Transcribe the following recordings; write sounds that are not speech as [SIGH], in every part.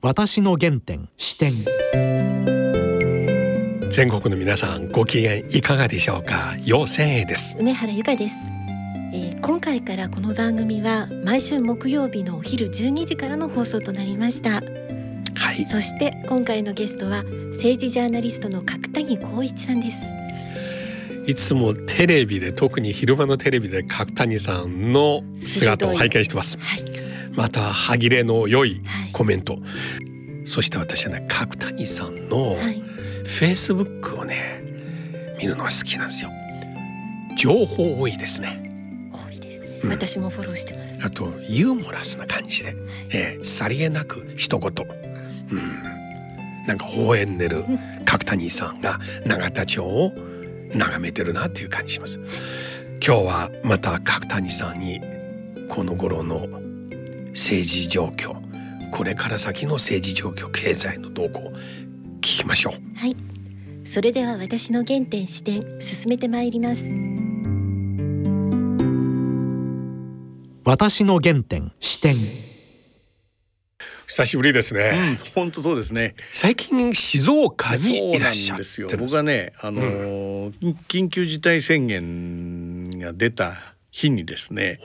私の原点視点。全国の皆さんご機嫌いかがでしょうか？妖精です。梅原由香です、えー、今回からこの番組は毎週木曜日のお昼12時からの放送となりました。はい。そして今回のゲストは政治ジャーナリストの角谷光一さんです。いつもテレビで特に昼間のテレビで角谷さんの姿を拝見してます、はい、また歯切れの良いコメント、はい、そして私はね角谷さんのフェイスブックをね見るのが好きなんですよ。情報多いですね。多いですね、うん、私もフォローしてます。あとユーモラスな感じで、はい、えー、さりげなく一言。うん。なんか微笑んでる [LAUGHS] 角谷さんが永田町を眺めてるなっていう感じします。今日はまた角谷さんにこの頃の政治状況これから先の政治状況経済の動向聞きましょうはいそれでは私の原点視点進めてまいります私の原点視点久しぶりですね。本、当、そうですね。最近静岡にいらっしゃるですよ。僕はね、あのーうん、緊急事態宣言が出た日にですね。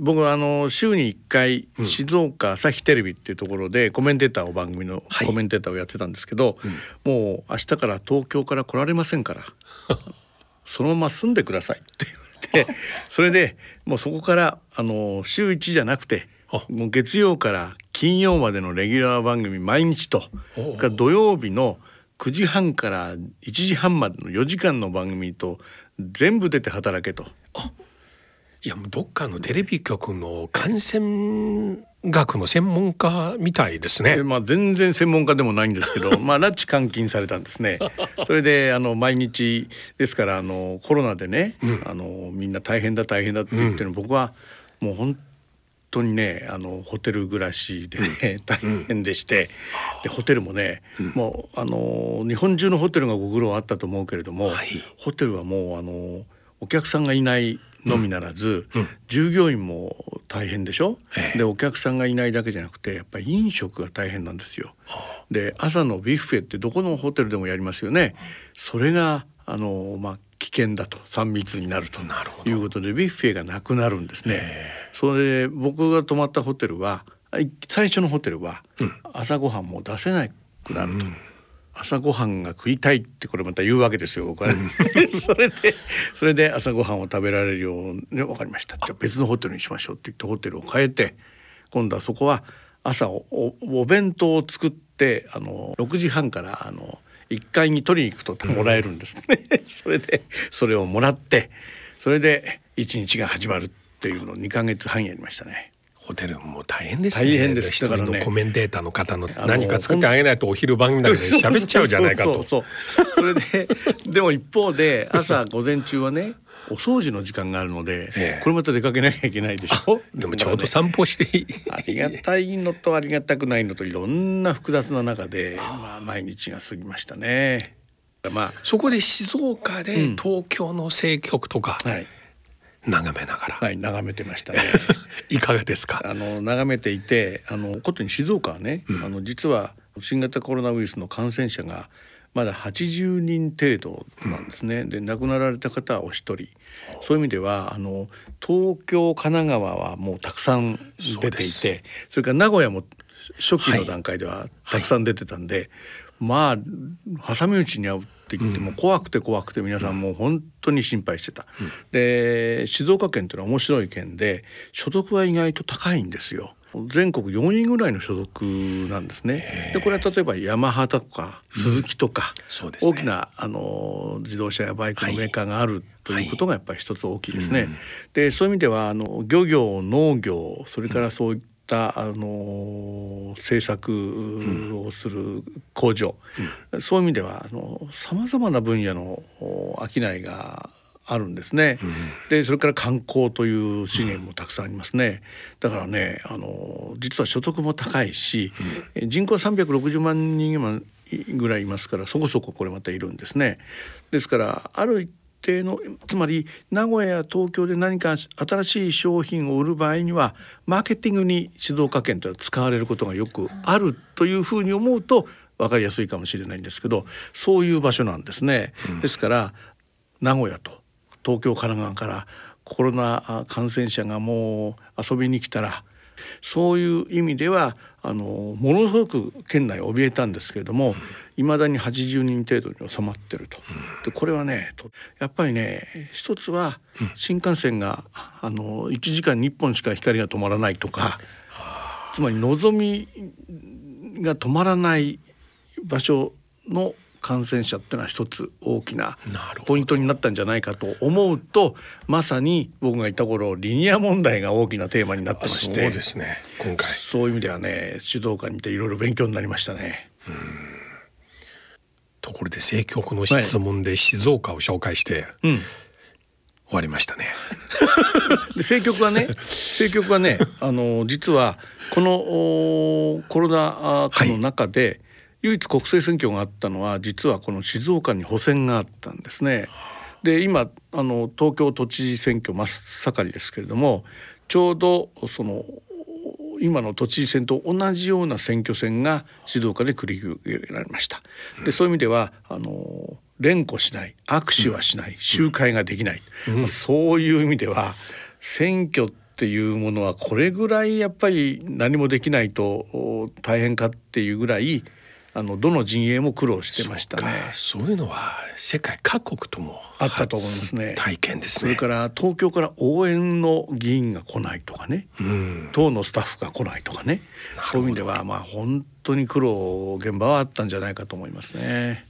僕はあの週に1回静岡朝日テレビっていうところでコメンテーターを番組のコメンテーターをやってたんですけど、はいもう明日から東京から来られませんから [LAUGHS] そのまま住んでくださいって言われて [LAUGHS] それでもうそこからあの週1じゃなくてもう月曜から金曜までのレギュラー番組毎日とか土曜日の9時半から1時半までの4時間の番組と全部出て働けと。いやもうどっかのテレビ局の感染学の専門家みたいですね。まあ全然専門家でもないんですけど、[LAUGHS] まあ拉致監禁されたんですね。それであの毎日ですからあのコロナでね、うん、あのみんな大変だ大変だって言ってるの、うん、僕はもう本当にねあのホテル暮らしでね、大変でして、でホテルもね、もうあの日本中のホテルがご苦労あったと思うけれども、はい、ホテルはもうあのお客さんがいないのみならず、うん、従業員も大変でしょ、ええ、でお客さんがいないだけじゃなくてやっぱり飲食が大変なんですよ。で朝のビュッフェってどこのホテルでもやりますよね。それがあのまあ危険だと3密になると。いうことでビュッフェがなくなるんですね。それで僕が泊まったホテルは最初のホテルは朝ごはんも出せなくなると。うん朝ごはんが食いたいってこれまた言うわけですよ僕は、ね、[LAUGHS] それでそれで朝ごはんを食べられるように分かりました。じゃあ別のホテルにしましょうって言ってホテルを変えて今度はそこは朝おお弁当を作ってあの6時半からあの1階に取りに行くともらえるんですね、[LAUGHS] それでそれをもらってそれで一日が始まるっていうのを2か月半やりましたね。ホテルも大変ですね。大変です。一人のコメンテーターの方の何か作ってあげないとお昼番組だけで [LAUGHS] 喋っちゃうじゃないかと。そうそれででも一方で朝午前中はねお掃除の時間があるので、ええ、これまた出かけなきゃいけないでしょ。でもちょうど散歩していい。ありがたいのとありがたくないのといろんな複雑な中で、まあ毎日が過ぎましたね。まあそこで静岡で東京の政局とか。うんはい眺めながら。はい、眺めてましたね。[LAUGHS] いかがですか？あの眺めていて、あのことに静岡はね、うん、あの実は新型コロナウイルスの感染者がまだ80人程度なんですね。うん、で亡くなられた方はお一人。そういう意味ではあの東京神奈川はもうたくさん出ていて、それから名古屋も初期の段階ではたくさん出てたんで、はいはい、まあ挟み撃ちに遭うって言っても怖くて怖くて皆さんもう本当に心配してた。うん、で静岡県っていうのは面白い県で所得は意外と高いんですよ。全国4位ぐらいの所得なんですね。でこれは例えばヤマハとかスズキとか、うんね、大きなあの自動車やバイクのメーカーがあるということがやっぱり一つ大きいですね。はい。はい、でそういう意味ではあの漁業農業それからそういったあの政策をする工場、うん、そういう意味ではさまざまな分野の商いがあるんですね、うん、でそれから観光という資源もたくさんありますね、だからねあの実は所得も高いし、うん、人口360万人ぐらいいますからそこそここれまたいるんですね。ですからある一定のつまり名古屋や東京で何か新しい商品を売る場合にはマーケティングに静岡県というのは使われることがよくあるというふうに思うと分かりやすいかもしれないんですけどそういう場所なんですね。ですから名古屋と東京神奈川からコロナ感染者がもう遊びに来たらそういう意味ではあのものすごく県内怯えたんですけれどもいま、だに80人程度に収まってると。でこれはねやっぱりね一つは新幹線があの1時間に1本しか光が止まらないとかつまり望みが止まらない場所の感染者っていうのは一つ大きなポイントになったんじゃないかと思うとまさに僕がいた頃リニア問題が大きなテーマになってまして。そうですね。今回。そういう意味ではね静岡にいていろいろ勉強になりましたね。ところで政局の質問で静岡を紹介して、うん終わりましたね。[LAUGHS] で政局はね政局はね [LAUGHS] あの実はこのおコロナ禍の中で、唯一国政選挙があったのは実はこの静岡に補選があったんですね。で今あの東京都知事選挙真っ盛りですけれどもちょうどその今の都知事選と同じような選挙戦が静岡で繰り広げられました。でそういう意味ではあの連呼しない握手はしない、集会ができない、まあそういう意味では選挙っていうものはこれぐらいやっぱり何もできないとお大変かっていうぐらいあのどの陣営も苦労してましたね。そういうのは世界各国ともあったと思いますね初体験ですそれね。から東京から応援の議員が来ないとかね、うん、党のスタッフが来ないとかねそういう意味ではまあ本当に苦労現場はあったんじゃないかと思いますね。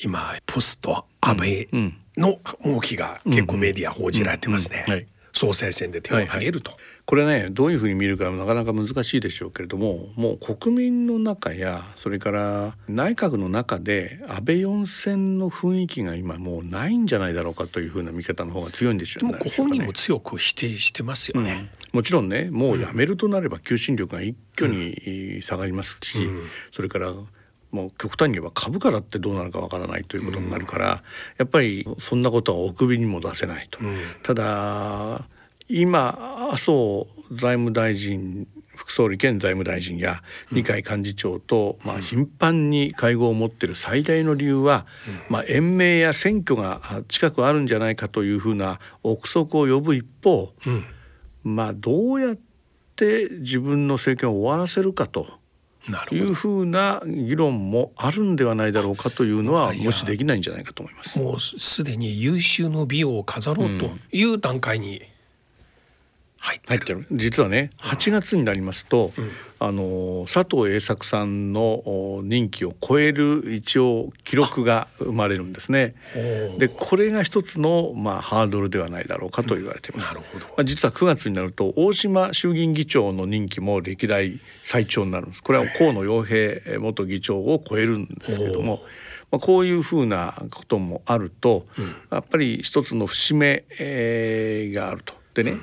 今ポスト安倍うんの動きが結構メディア報じられてますね。総裁選で手を挙げると。これねどういうふうに見るかなかなか難しいでしょうけれどももう国民の中やそれから内閣の中で安倍四選の雰囲気が今もうないんじゃないだろうかというふうな見方の方が強いんでしょうね。でもご本人も強く否定してますよね。もちろんねもうやめるとなれば求心力が一挙に下がりますし、それからもう極端に言えば株価だってどうなるかわからないということになるから、やっぱりそんなことはお首にも出せないと。ただ今麻生財務大臣副総理兼財務大臣や二階幹事長と、まあ、頻繁に会合を持っている最大の理由は、まあ、延命や選挙があ近くあるんじゃないかというふうな憶測を呼ぶ一方、まあどうやって自分の政権を終わらせるかという。ふうな議論もあるんではないだろうかというのはいやもしできないんじゃないかと思います。もうすでに優秀の美を飾ろうという段階に入ってる。入ってる実はね8月になりますと、あの佐藤栄作さんのお任期を超える一応記録が生まれるんですね。でこれが一つの、まあ、ハードルではないだろうかと言われています。なるほどまあ、実は9月になると大島衆議院議長の任期も歴代最長になるんです。これは河野洋平元議長を超えるんですけども。まあ、こういうふうなこともあると、やっぱり一つの節目、えーがあると。でね、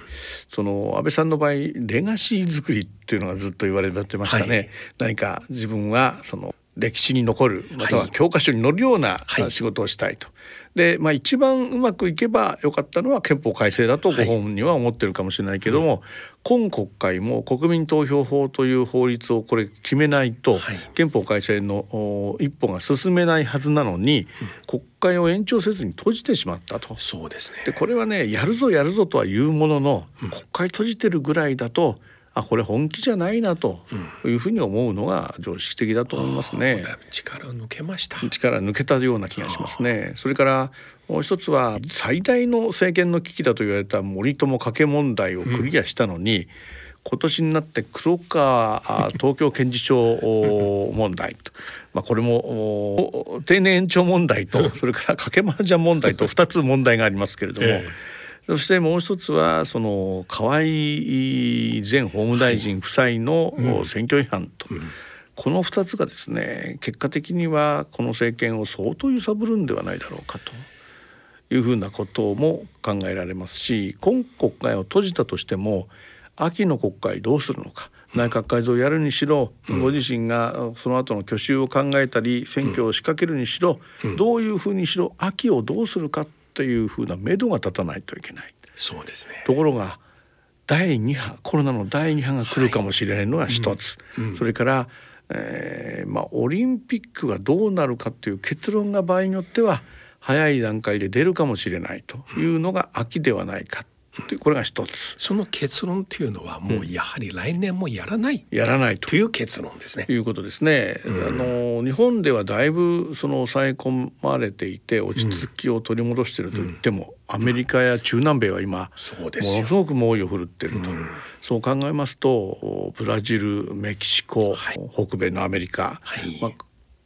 その安倍さんの場合レガシー作りっていうのがずっと言われてましたね、はい。何か自分はその歴史に残るまたは教科書に載るようなはい。仕事をしたいと。でまあ、一番うまくいけばよかったのは憲法改正だとご本人は思ってるかもしれないけども、今国会も国民投票法という法律をこれ決めないと、はい。憲法改正のお一歩が進めないはずなのに、国会を延長せずに閉じてしまったと。そうですね。でこれはねやるぞやるぞとは言うものの、国会閉じてるぐらいだとあこれ本気じゃないなというふうに思うのが常識的だと思いますね。力を抜けました。力抜けたような気がしますね。それからもう一つは最大の政権の危機だと言われた森友加計問題をクリアしたのに、今年になって黒川あ東京検事長お問題と、まあ、これもお定年延長問題とそれから掛け麻雀問題と2つ問題がありますけれども。えそしてもう一つはその河合前法務大臣夫妻の選挙違反と、この2つがですね結果的にはこの政権を相当揺さぶるんではないだろうかというふうなことも考えられますし今国会を閉じたとしても秋の国会どうするのか内閣改造をやるにしろ、ご自身がその後の去就を考えたり選挙を仕掛けるにしろ、どういうふうにしろ秋をどうするかっというふうな目処が立たないといけない。そうですね。ところが第2波コロナの第2波が来るかもしれないのが一つ、うんうん。それから、えーまあ、オリンピックがどうなるかという結論が場合によっては早い段階で出るかもしれないというのが秋ではないかというこれが一つ。その結論っていうのはもうやはり来年もやらないやらないと。という結論ですね。ということですね、あの日本ではだいぶその抑え込まれていて落ち着きを取り戻していると言っても、アメリカや中南米は今、そうですよ。ものすごく猛威を振るっていると、そう考えますとブラジルメキシコ、北米のアメリカ、はい。まあ、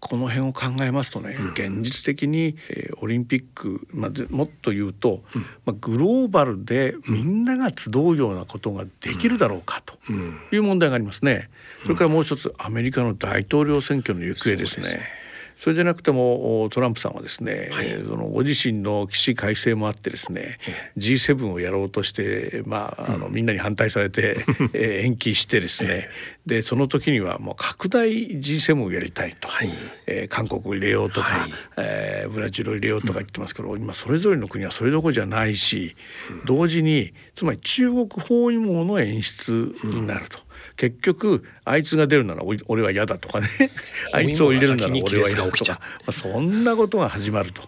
この辺を考えますとね、現実的に、えーオリンピック、まあ、でもっと言うと、まあ、グローバルでみんなが集うようなことができるだろうかという問題がありますね。それからもう一つアメリカの大統領選挙の行方ですね。それでなくてもおトランプさんはですね、えーそのご自身の起死改正もあってですね、G7 をやろうとして、まあ、あのみんなに反対されて、[LAUGHS] えー延期してですね、でその時にはもう拡大 G7 をやりたいと、はい。えー韓国を入れようとか、はい。えーブラジルを入れようとか言ってますけど、今それぞれの国はそれどころじゃないし、同時につまり中国包囲網の演出になると。結局あいつが出るなら俺は嫌だとかね。[LAUGHS] あいつを入れるなら俺は嫌だとか、まあ、そんなことが始まると。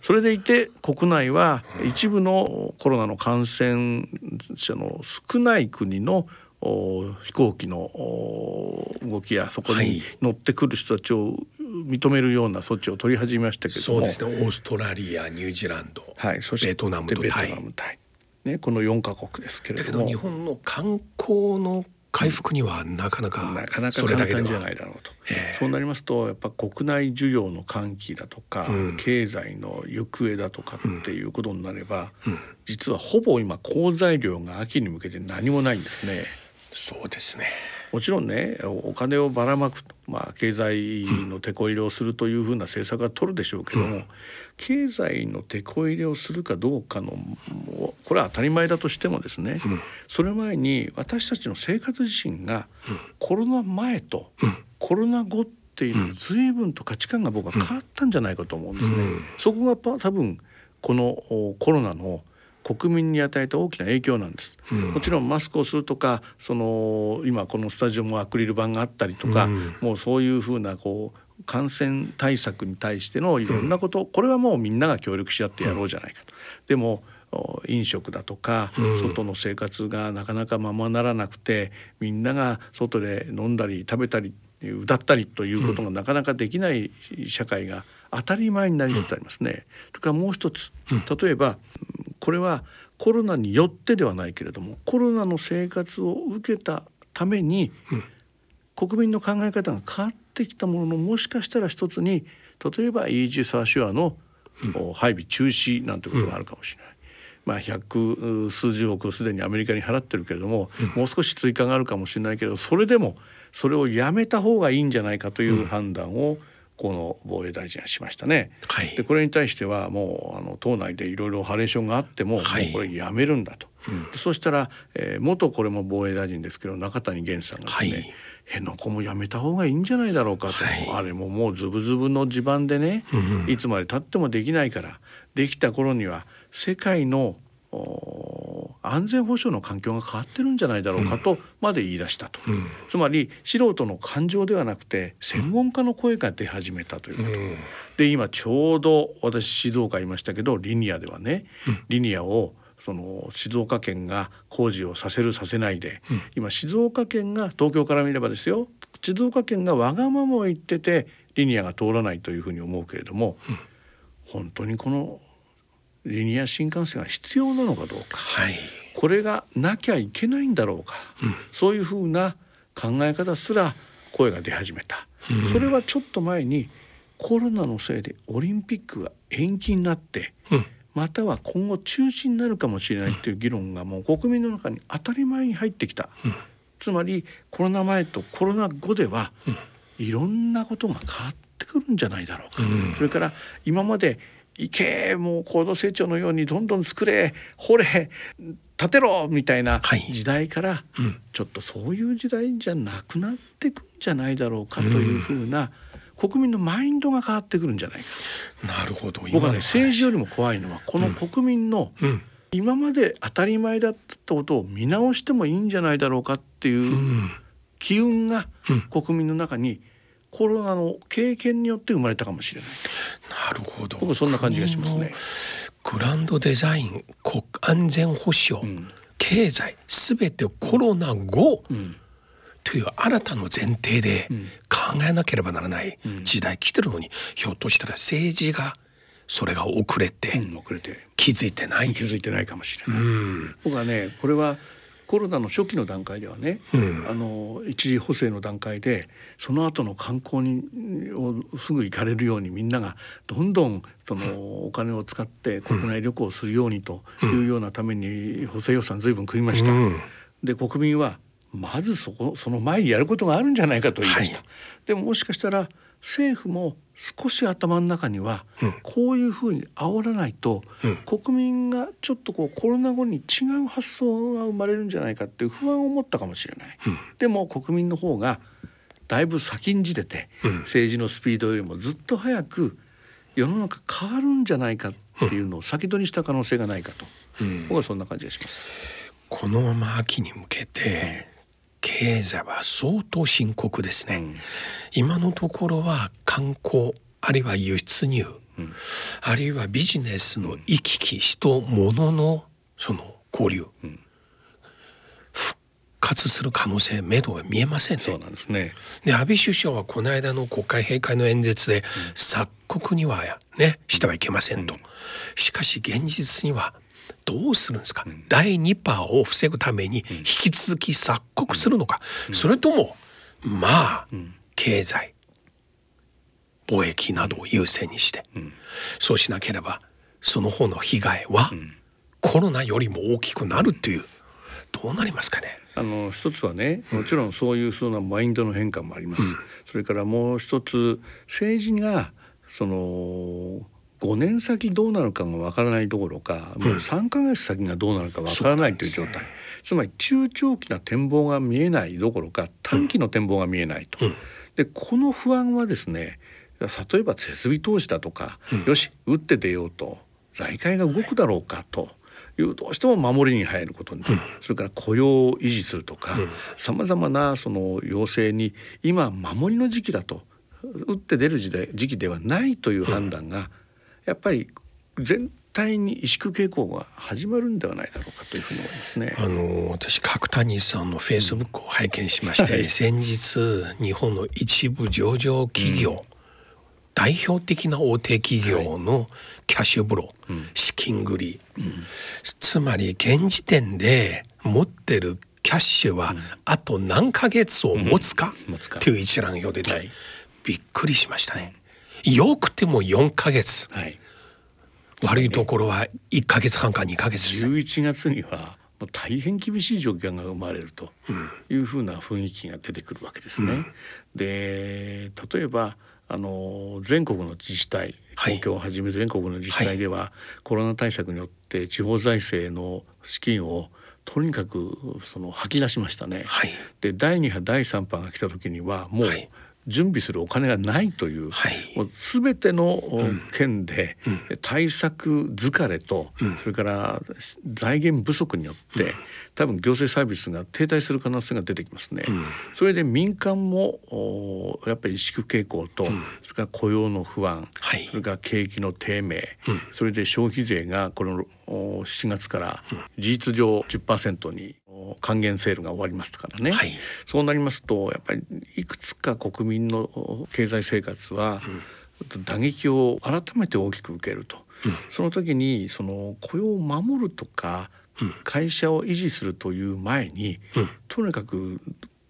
それでいて国内は一部のコロナの感染者の少ない国のお飛行機のお動きやそこにはい。乗ってくる人たちを認めるような措置を取り始めましたけれども。そうですね。オーストラリアニュージーランド、はい、そしてベトナムとベトタイ。ね、この4カ国ですけれだけどもど日本の観光の回復にはなかなかなかなかそれだ簡単じゃないだろうと、ええ。そうなりますとやっぱ国内需要の喚起だとか、うん。経済の行方だとかっていうことになれば、うん。実はほぼ今好材料が秋に向けて何もないんですね。そうですね。もちろんねおお金をばらまく、まあ、経済の手こ入れをするというふうな政策は取るでしょうけども、経済の手こ入れをするかどうかのこれは当たり前だとしてもですね、それ前に私たちの生活自身がコロナ前とコロナ後っていうのは随分と価値観が僕は変わったんじゃないかと思うんですね。うん。そこがパ多分このおコロナの国民に与えた大きな影響なんです、うん。もちろんマスクをするとかその今このスタジオもアクリル板があったりとか、うん。もうそういうふうなこう感染対策に対してのいろんなこと、これはもうみんなが協力し合ってやろうじゃないかと。でもお飲食だとか、うん。外の生活がなかなかままならなくてみんなが外で飲んだり食べたり歌ったりということがなかなかできない社会が当たり前になりつつありますね。それからもう一つ例えばこれはコロナによってではないけれどもコロナの生活を受けたために、国民の考え方が変わってきたもののもしかしたら一つに例えばイージス・アシュアの、お配備中止なんてことがあるかもしれない。まあ、百数十億すでにアメリカに払ってるけれども、もう少し追加があるかもしれないけどそれでもそれをやめた方がいいんじゃないかという判断を、この防衛大臣はしましたね。はい。でこれに対してはもうあの党内でいろいろハレーションがあっても,、はい。もうこれやめるんだと、でそしたら、えー元これも防衛大臣ですけど中谷元さんがですね、はい。辺野古もやめた方がいいんじゃないだろうかと、はい。あれももうズブズブの地盤でね、いつまでたってもできないからできた頃には世界のお安全保障の環境が変わってるんじゃないだろうかとまで言い出したと、うん。つまり素人の感情ではなくて専門家の声が出始めたということ、うん。で今ちょうど私静岡いましたけどリニアではね、リニアをその静岡県が工事をさせるさせないで、今静岡県が東京から見ればですよ静岡県がわがままを言っててリニアが通らないというふうに思うけれども、本当にこのリニア新幹線が必要なのかどうか。はい。これがなきゃいけないんだろうか、そういうふうな考え方すら声が出始めた、それはちょっと前にコロナのせいでオリンピックが延期になって、うん。または今後中止になるかもしれないという議論がもう国民の中に当たり前に入ってきた、つまりコロナ前とコロナ後では、いろんなことが変わってくるんじゃないだろうか、うん。それから今まで行けもう高度成長のようにどんどん作れ掘れ建てろみたいなはい。時代から、うん。ちょっとそういう時代じゃなくなってくんじゃないだろうかというふうな国民のマインドが変わってくるんじゃないかな。るほど。僕はね政治よりも怖いのはこの国民のうん今まで当たり前だったことを見直してもいいんじゃないだろうかっていううん。機運がうん。国民の中にコロナの経験によって生まれたかもしれないなるほど。僕そんな感じがしますね。グランドデザイン国安全保障、ん。経済すべてコロナ後、ん。という新たな前提で考えなければならない時代来てるのに、ひょっとしたら政治がそれが遅れてうん遅れて。気づいてない、気づいてないかもしれない。うん。僕はねこれはコロナの初期の段階ではね、うん。あの一次補正の段階でその後の観光にをすぐ行かれるようにみんながどんどんそのお金を使って国内旅行をするようにというようなために補正予算ずいぶん組みました。うん。で国民はまずそこその前にやることがあるんじゃないかと言いました。はい。でももしかしたら政府も少し頭の中には、うん。こういうふうに煽らないと、うん。国民がちょっとこうコロナ後に違う発想が生まれるんじゃないかっていう不安を持ったかもしれない。うん。でも国民の方がだいぶ先んじてて、うん。政治のスピードよりもずっと早く世の中変わるんじゃないかっていうのを先取りした可能性がないかと、うん。僕はそんな感じがします。このまま秋に向けて経済は相当深刻ですね、うん。今のところは観光あるいは輸出入、あるいはビジネスの行き来人物のその交流、復活する可能性目処が見えませんね。そうなんですね。で安倍首相はこの間の国会閉会の演説で、鎖国にはねしてはいけませんと、しかし現実にはどうするんですか、第2波を防ぐために引き続き鎖国するのか、それともまあ、経済貿易などを優先にして、そうしなければその方の被害はコロナよりも大きくなるというどうなりますかね？あの一つはねもちろんそういうそうなマインドの変化もあります、それからもう一つ政治がその5年先どうなるかがわからないどころか、もう3ヶ月先がどうなるかわからないという状態、つまり中長期な展望が見えないどころか短期の展望が見えないと。でこの不安はですね例えば設備投資だとか、よし打って出ようと財界が動くだろうかというどうしても守りに入ることになる、それから雇用を維持するとかさまざまなその要請に今守りの時期だと打って出る時代時期ではないという判断が、やっぱり全体に萎縮傾向が始まるんではないだろうかというふうに思いますね。あの私角谷さんのフェイスブックを拝見しまして、先日日本の一部上場企業、代表的な大手企業のキャッシュフロー、資金繰り、つまり現時点で持ってるキャッシュはあと何ヶ月を持つかという一覧表出て、はい。びっくりしましたね。よくても4ヶ月。はい、悪いところは1ヶ月半か2ヶ月です。ね。11月には大変厳しい状況が生まれるというふうな雰囲気が出てくるわけですね。で例えばあの全国の自治体はい。東京をはじめ全国の自治体では、コロナ対策によって地方財政の資金をとにかくその吐き出しましたね。はい。で第2波第3波が来た時にはもうはい準備するお金がないという、はい。もう全てのお県で対策疲れと、それから財源不足によって、多分行政サービスが停滞する可能性が出てきますね。それで民間もおやっぱり萎縮傾向と、それから雇用の不安、はい。それから景気の低迷、それで消費税がこのお7月から事実上10%にお還元セールが終わりますからね、はい。そうなりますとやっぱりいくつか国民のお経済生活は打撃を改めて大きく受けると、その時にその雇用を守るとか、会社を維持するという前に、とにかく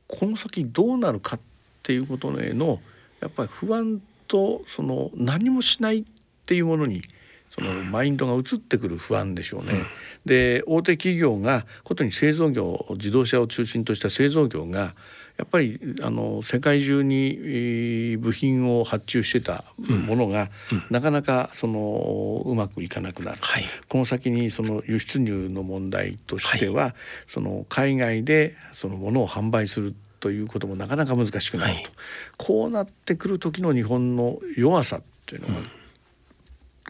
この先どうなるかっていうことへのやっぱり不安とその何もしないっていうものにそのマインドが移ってくる不安でしょうね。で大手企業がことに製造業自動車を中心とした製造業がやっぱりあの世界中にえー部品を発注してたものが、なかなかそのうまくいかなくなる、はい。この先にその輸出入の問題としては、その海外でそのものを販売するっということもなかなか難しくなると、はい。こうなってくる時の日本の弱さっていうのが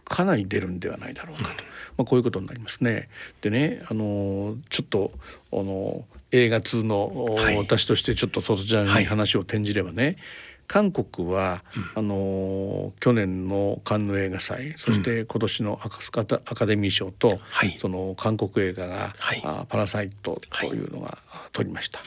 かなり出るんではないだろうかと、まあ、こういうことになりますね。でねあのちょっとあの映画通の、はい。私としてちょっとそちらはい。に話を転じればね、韓国は、あの去年のカンヌ映画祭そして今年のアカスカタアカデミー賞と、はい。その韓国映画が「はい。あパラサイト」というのが、あ取りました。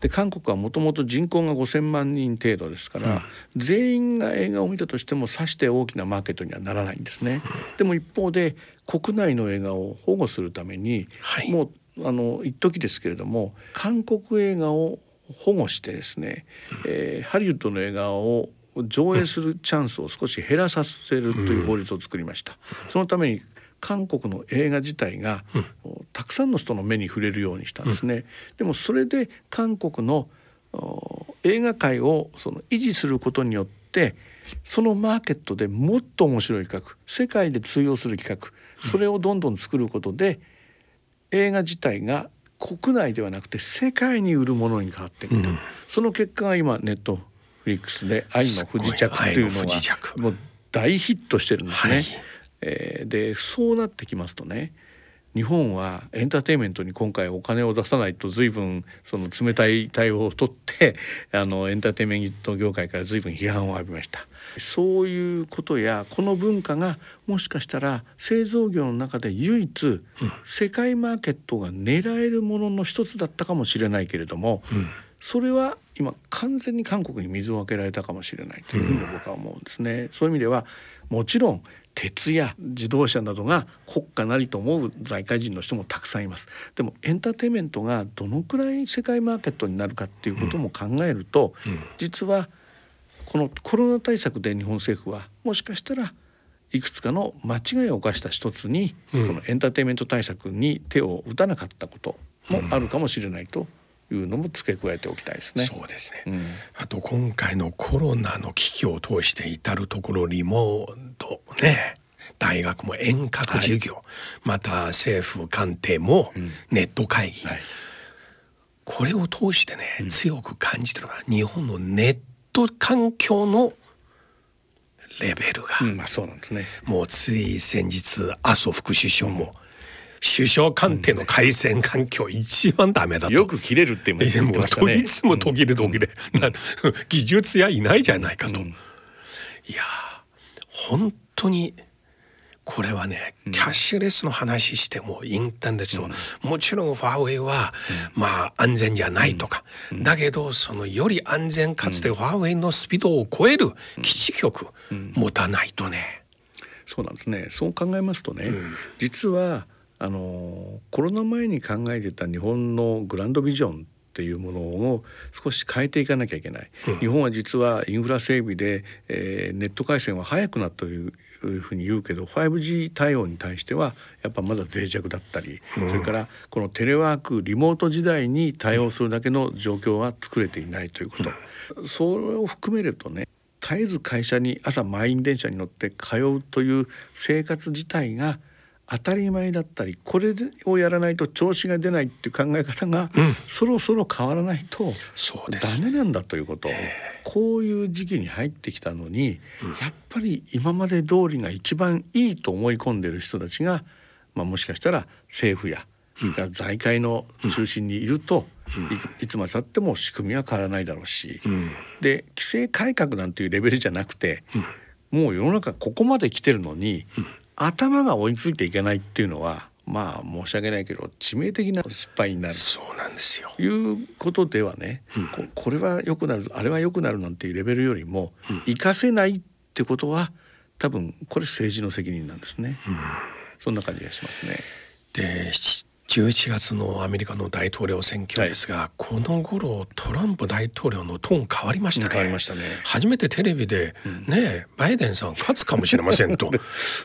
で韓国はもともと人口が5,000万人程度ですから、全員が映画を見たとしてもさして大きなマーケットにはならないんですね。でも一方で国内の映画を保護するために、はい。もうあの一時ですけれども韓国映画を保護してですね、えーハリウッドの映画を上映するチャンスを少し減らさせるという法律を作りました。そのために韓国の映画自体が、たくさんの人の目に触れるようにしたんですね。でもそれで韓国のお映画界をその維持することによってそのマーケットでもっと面白い企画世界で通用する企画それをどんどん作ることで映画自体が国内ではなくて世界に売るものに変わっていくと、その結果が今ネットフリックスで「愛の不時着」っていうのがもう大ヒットしてるんですね。はい。えーでそうなってきますとね日本はエンターテインメントに今回お金を出さないと随分その冷たい対応を取って [LAUGHS] あのエンターテインメント業界から随分批判を浴びました。そういうことやこの文化がもしかしたら製造業の中で唯一、世界マーケットが狙えるものの一つだったかもしれないけれども、それは今完全に韓国に水をあけられたかもしれないというふうに僕は思うんですね。そういう意味ではもちろん鉄や自動車などが国家なりと思う財界人の人もたくさんいます。でもエンターテインメントがどのくらい世界マーケットになるかっていうことも考えると、実はこのコロナ対策で日本政府はもしかしたらいくつかの間違いを犯した一つに、このエンターテインメント対策に手を打たなかったこともあるかもしれないというのも付け加えておきたいですね。そうですね、うん。あと今回のコロナの危機を通して至る所リモートね大学も遠隔授業、また政府官邸もネット会議、はい。これを通してね、強く感じてるのが日本のネット環境のレベルが、うんまあそうなんですね。もうつい先日麻生副首相も、首相官邸の回線環境一番ダメだと。よく切れるって言いましたね。といつも途切れ途切れ、な技術やいないじゃないかと、いやー本当にこれはねキャッシュレスの話してもインターネット、もちろんファーウェイは、まあ安全じゃないとか、だけどそのより安全かつてファーウェイのスピードを超える基地局持たないとね、そうなんですね。そう考えますとね、実はあのコロナ前に考えてた日本のグランドビジョンっていうものを少し変えていかなきゃいけない。日本は実はインフラ整備で、えーネット回線は速くなったといういうふうに言うけど 5G 対応に対してはやっぱまだ脆弱だったり、それからこのテレワークリモート時代に対応するだけの状況は作れていないということ、それを含めるとね絶えず会社に朝満員電車に乗って通うという生活自体が当たり前だったりこれをやらないと調子が出ないっていう考え方が、そろそろ変わらないとそうです。ダメなんだということ、こういう時期に入ってきたのに、やっぱり今まで通りが一番いいと思い込んでる人たちが、まあ、もしかしたら政府やそれから財界の中心にいると、いいつまでたっても仕組みは変わらないだろうし、で規制改革なんていうレベルじゃなくて、もう世の中ここまで来てるのに、頭が追いついていけないっていうのはまあ申し訳ないけど致命的な失敗になるそうなんですよ。ということではね、ここれは良くなるあれは良くなるなんていうレベルよりも、活かせないってことは多分これ政治の責任なんですね。そんな感じがしますね。でし11月のアメリカの大統領選挙ですが、この頃トランプ大統領のトーン変わりましたね。変わりましたね。初めてテレビで、ねバイデンさん勝つかもしれませんと。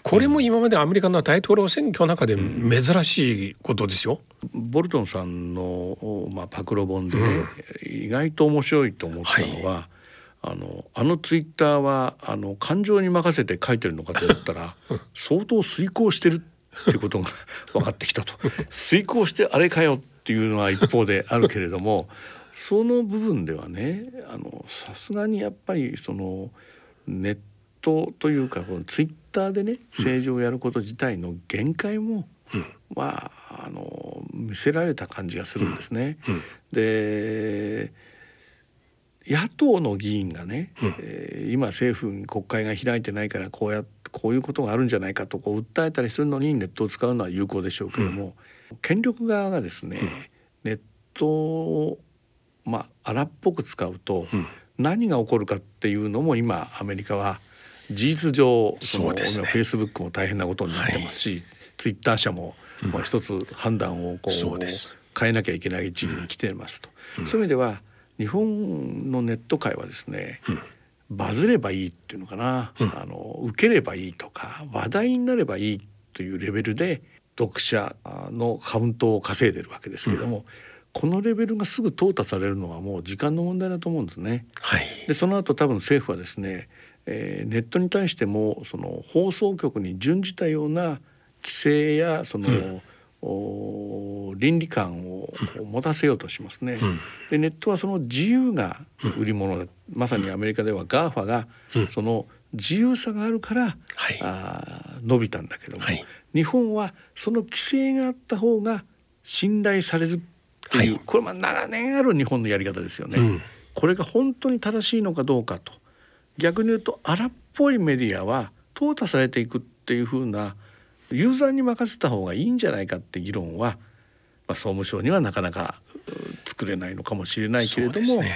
これも今までアメリカの大統領選挙の中で珍しいことですよ。ボルトンさんの、まあ、パクロ本で、意外と面白いと思ったのは、あのあのツイッターはあの感情に任せて書いてるのかと思ったら [LAUGHS] 相当遂行してるってことが [LAUGHS] 分かってきたと。遂行してあれかよっていうのは一方であるけれども [LAUGHS] その部分ではねあのさすがにやっぱりそのネットというかこのツイッターでね政治をやること自体の限界も、うん。まああの見せられた感じがするんですね。うん。で野党の議員がね、うん。えー今政府に国会が開いてないからこうやこういうことがあるんじゃないかとこう訴えたりするのにネットを使うのは有効でしょうけども、権力側がですね、ネットをまあ荒っぽく使うと、うん。何が起こるかっていうのも今アメリカは事実上そのフェイスブックも大変なことになってますし、ツイッター社ももう一つ判断をこうそう変えなきゃいけない位置に来てますと、そういう意味では日本のネット界はですね、バズればいいっていうのかな、あの受ければいいとか話題になればいいというレベルで読者のカウントを稼いでるわけですけれども、このレベルがすぐ淘汰されるのはもう時間の問題だと思うんですね。はい。でその後多分政府はですね、えーネットに対してもその放送局に準じたような規制やその、お倫理観を持たせようとしますね。でネットはその自由が売り物だ、まさにアメリカでは GAFA がその自由さがあるから、はい。あー伸びたんだけども、はい。日本はその規制があった方が信頼されるっていう、はい。これまあ長年ある日本のやり方ですよね。うん。これが本当に正しいのかどうかと。逆に言うと荒っぽいメディアは淘汰されていくっていう風なユーザーに任せた方がいいんじゃないかって議論は、まあ、総務省にはなかなか作れないのかもしれないけれどもそね。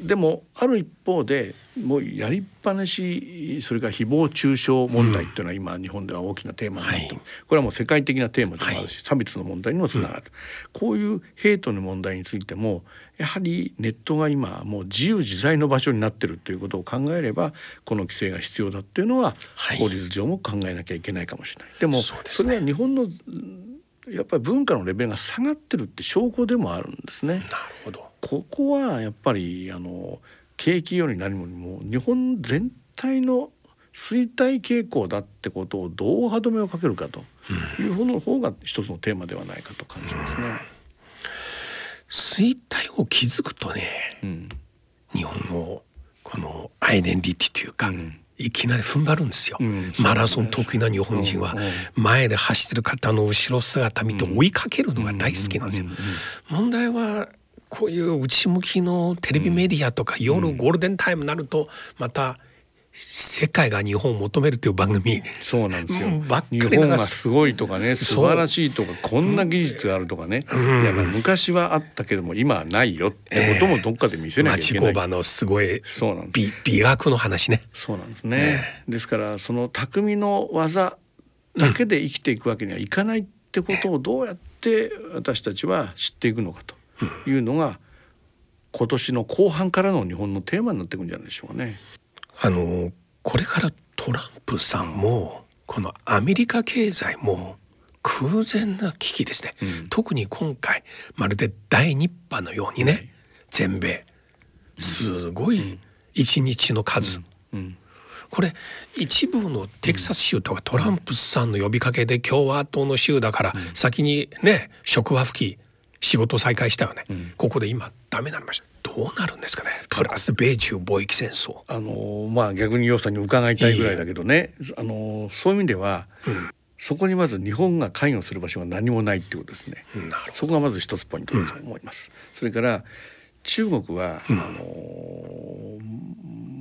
でもある一方でもうやりっぱなしそれから誹謗中傷問題っていうのは今日本では大きなテーマになってる、はい。これはもう世界的なテーマでもあるし、は差別の問題にもつながる、こういうヘイトの問題についてもやはりネットが今もう自由自在の場所になってるということを考えればこの規制が必要だっていうのははい。法律上も考えなきゃいけないかもしれない。でもそれは日本のうんやっぱり文化のレベルが下がってるって証拠でもあるんですね。なるほどここはやっぱりあの景気より何もも日本全体の衰退傾向だってことをどう歯止めをかけるかという方の方が一つのテーマではないかと感じますね。衰退を築くとねうん、日本のこのアイデンティティというか、うん。いきなり踏ん張るんですよ、うん。マラソン得意な日本人はうん前で走ってる方の後ろ姿見て追いかけるのが大好きなんですよ。問題はこういう内向きのテレビメディアとか夜ゴールデンタイムになるとまた世界が日本を求めるという番組。そうなんですよ。日本がすごいとかね素晴らしいとかこんな技術があるとかね、いやまあ昔はあったけども今はないよってこともどっかで見せなきゃい町けない。工場のすごいそうなん美美学の話ね。そうなんですね。ですからその匠の技だけで生きていくわけにはいかないってことをどうやって私たちは知っていくのかというのが今年の後半からの日本のテーマになっていくんじゃないでしょうかね。あのこれからトランプさんもこのアメリカ経済も空前な危機ですね、うん。特に今回まるで第二波のようにね、全米。すごい一日の数、うん、これ一部のテキサス州とかトランプさんの呼びかけで共和党の州だから先にね職場復帰仕事再開したよね、ここで今ダメになりました。どうなるんですかね。プラス米中貿易戦争。あのまあ逆に洋さんに伺いたいぐらいだけどね、あのそういう意味では、そこにまず日本が関与する場所が何もないってことですね。なるほど。そこがまず一つポイントだと思います。それから中国は、あの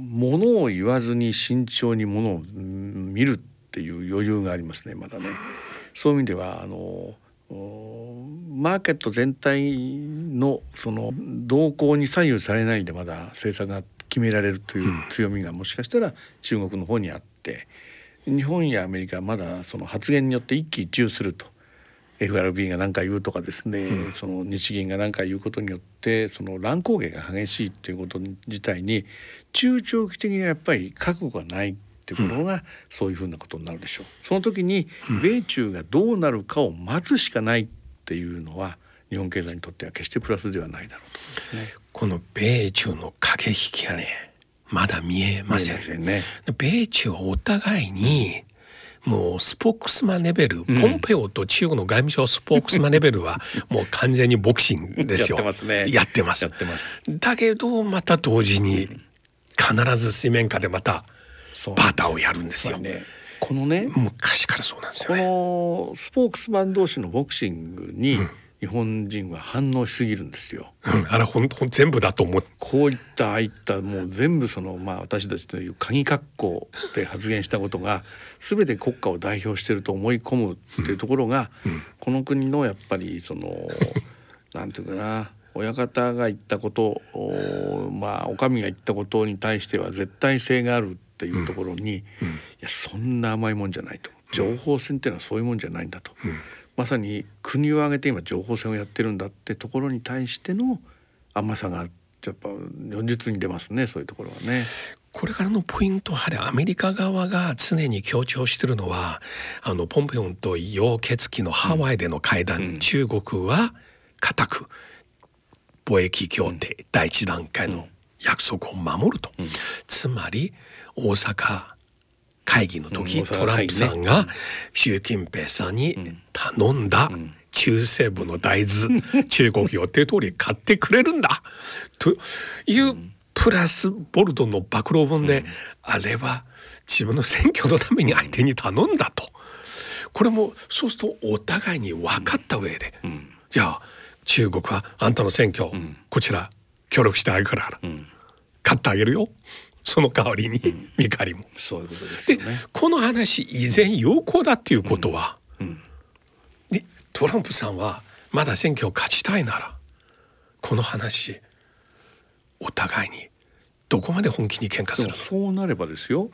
ものを言わずに慎重にものをうん見るっていう余裕がありますねまだね。そういう意味ではあのおマーケット全体のその動向に左右されないでまだ政策が決められるという強みがもしかしたら中国の方にあって日本やアメリカはまだその発言によって一喜一憂すると FRB が何か言うとかですね、その日銀が何か言うことによってその乱高下が激しいっていうこと自体に中長期的にはやっぱり覚悟がないっていうことがそういうふうなことになるでしょう。その時に米中がどうなるかを待つしかないっていうのは日本経済にとっては決してプラスではないだろうと思いますね。この米中の駆け引きがねまだ見えませんね。米中はお互いにもうスポークスマンレベル、ポンペオと中国の外務省スポークスマンレベルは [LAUGHS] もう完全にボクシングですよ。やってますね。やってます。やってます。だけどまた同時に必ず水面下でまたバーターをやるんですよ。ねこのね昔からそうなんですこよね。のスポークスマン同士のボクシングに日本人は反応しすぎるんですよ。うん、あれ本当全部だと思う。こういったああいったもう全部そのまあ私たちという鍵括弧で発言したことが全て国家を代表していると思い込むっていうところが、この国のやっぱりその [LAUGHS] なんていうかな親方が言ったことおまあお上が言ったことに対しては絶対性があるっていうところに、いやそんな甘いもんじゃないと。情報戦っていうのはそういうもんじゃないんだと、まさに国を挙げて今情報戦をやってるんだってところに対しての甘さがやっぱ如実に出ますねそういうところはね。これからのポイントはアメリカ側が常に強調しているのはあのポンペオンと楊潔期のハワイでの会談、うん。中国は固く貿易協定、第一段階の約束を守ると、ん。つまり大阪会議の時、うんトランプさんが習近平さんに頼んだ中西部の大豆、中国予定通り買ってくれるんだというプラスボルドの暴露本で、あれは自分の選挙のために相手に頼んだと。これもそうするとお互いに分かった上で、じゃあ中国はあんたの選挙、こちら協力してあげるから、買ってあげるよその代わりに、見返りも。そういうことですね。この話以前有効だっていうことは、でトランプさんはまだ選挙を勝ちたいならこの話お互いにどこまで本気に喧嘩するそうなればですよ、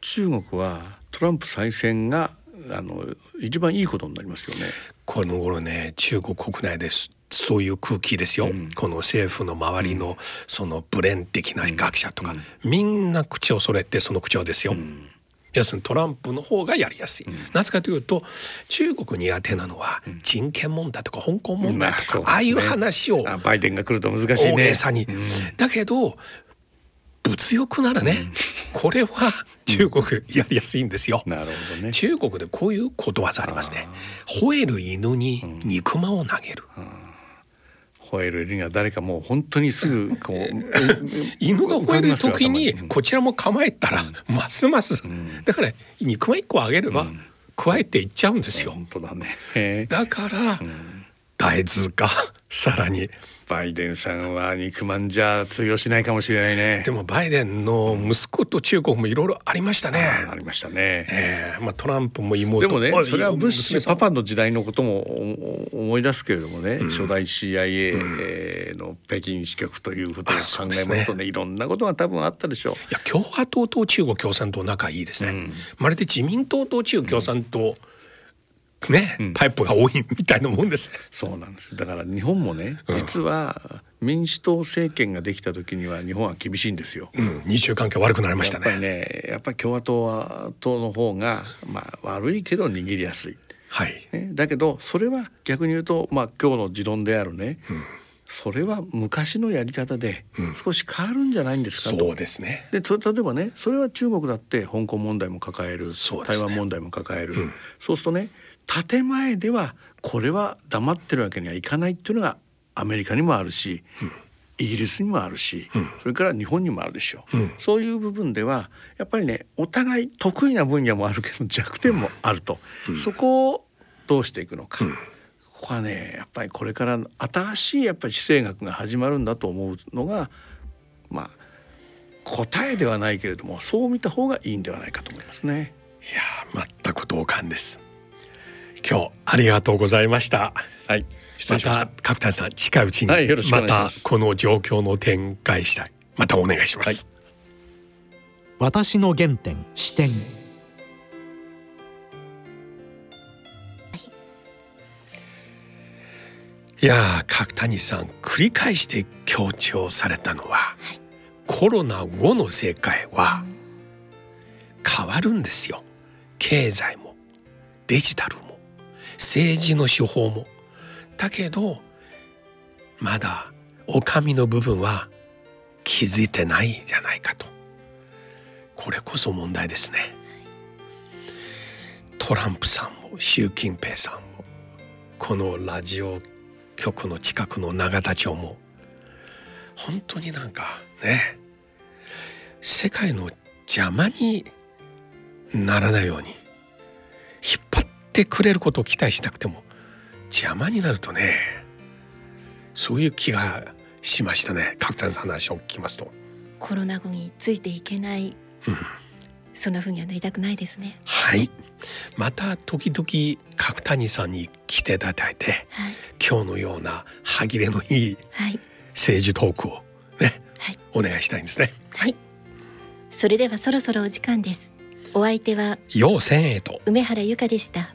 中国はトランプ再選があの一番いいことになりますよね。この頃ね中国国内ですそういう空気ですよ、この政府の周りのそのブレン的な学者とか、みんな口を揃えてその口調ですよ。要するにトランプの方がやりやすい、なぜかというと中国苦手なのは人権問題とか香港問題とか、そうですね。ああいう話をあバイデンが来ると難しい大ね。げさに、だけど物欲ならね、これは中国やりやすいんですよ。なるほどね。中国でこういうことわざありますね。吠える犬に肉まんを投げる。吠える犬が誰かもう本当にすぐこう犬が吠える時にうん。こちらも構えたらますます、だから肉まん一個あげれば加えていっちゃうんですよ。本当だね。だから大豆がさらにバイデンさんは肉まんじゃ通用しないかもしれないね。でもバイデンの息子と中国もいろいろありましたね。あありましたね。ええまあトランプも妹でもねあそれはブッシュパパの時代のこともお思い出すけれどもね、初代 CIA の北京支局ということを考えますとねいろんなことが多分あったでしょう。いや共和党と中国共産党仲いいですね、まるで自民党と中国共産党、ね、パイプが多いみたいなもんです。ねそうなんですだから日本もね実は民主党政権ができた時には日本は厳しいんですよ。うん。日中関係悪くなりましたやっぱりねねやっぱり共和党は党の方がまあ悪いけど握りやすい。はい。ね、だけどそれは逆に言うと、まあ、今日の持論であるね、それは昔のやり方で少し変わるんじゃないんですかと。そうですね。でと例えばねそれは中国だって香港問題も抱える、ね。台湾問題も抱える、そうするとね建前ではこれは黙ってるわけにはいかないっていうのがアメリカにもあるし、イギリスにもあるし、それから日本にもあるでしょう、そういう部分ではやっぱりねお互い得意な分野もあるけど弱点もあると、そこをどうしていくのか。ここはねやっぱりこれから新しいやっぱり地政学が始まるんだと思うのがまあ答えではないけれどもそう見た方がいいんではないかと思いますね。いやー全く同感です今日ありがとうございました。はい。失ま礼しました。た。カピタンさん近いうちにはいまたこの状況の展開したい。またお願いします、はい。私の原点視点。い。やー角谷さん繰り返して強調されたのは、コロナ後の世界は変わるんですよ。経済もデジタルも政治の手法も。だけどまだお上の部分は気づいてないじゃないかと。これこそ問題ですね。トランプさんも習近平さんもこのラジオ局の近くの永田町も本当になんかね世界の邪魔にならないようにってくれることを期待しなくても邪魔になるとねそういう気がしましたね。角谷さんの話を聞きますと。コロナ後についていけない、うん。そんな風にはなりたくないですね。はい。また時々角谷さんに来ていただいてはい。今日のような歯切れのいい。政治トークをねはい。お願いしたいんですね。はい。それではそろそろお時間です。お相手は陽千栄と。梅原由香でした